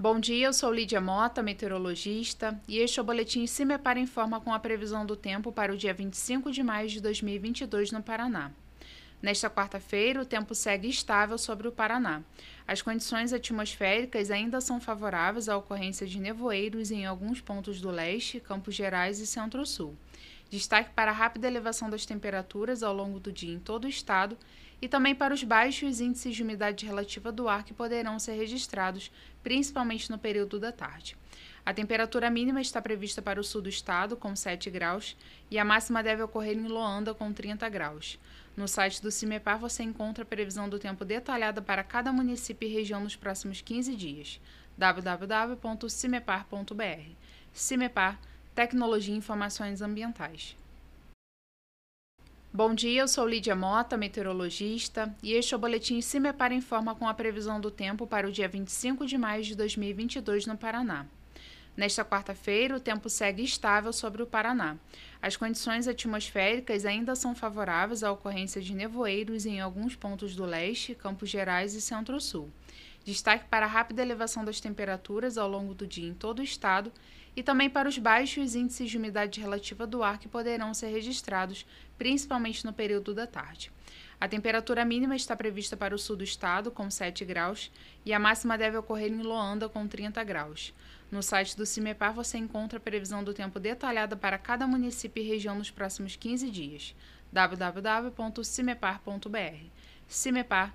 Bom dia, eu sou Lídia Mota, meteorologista, e este é o boletim CIMEPAR Informa com a previsão do tempo para o dia 25 de maio de 2022 no Paraná. Nesta quarta-feira, o tempo segue estável sobre o Paraná. As condições atmosféricas ainda são favoráveis à ocorrência de nevoeiros em alguns pontos do leste, Campos Gerais e Centro-Sul. Destaque para a rápida elevação das temperaturas ao longo do dia em todo o estado e também para os baixos índices de umidade relativa do ar que poderão ser registrados, principalmente no período da tarde. A temperatura mínima está prevista para o sul do estado, com 7 graus, e a máxima deve ocorrer em Loanda, com 30 graus. No site do CIMEPAR você encontra a previsão do tempo detalhada para cada município e região nos próximos 15 dias. www.cimepar.br. CIMEPAR Tecnologia e Informações Ambientais. Bom dia, eu sou Lídia Mota, meteorologista, e este é o boletim CIMEPAR Informa com a previsão do tempo para o dia 25 de maio de 2022 no Paraná. Nesta quarta-feira, o tempo segue estável sobre o Paraná. As condições atmosféricas ainda são favoráveis à ocorrência de nevoeiros em alguns pontos do leste, Campos Gerais e Centro-Sul. Destaque para a rápida elevação das temperaturas ao longo do dia em todo o estado e também para os baixos índices de umidade relativa do ar que poderão ser registrados, principalmente no período da tarde. A temperatura mínima está prevista para o sul do estado, com 7 graus, e a máxima deve ocorrer em Loanda, com 30 graus. No site do CIMEPAR você encontra a previsão do tempo detalhada para cada município e região nos próximos 15 dias. www.cimepar.br. CIMEPAR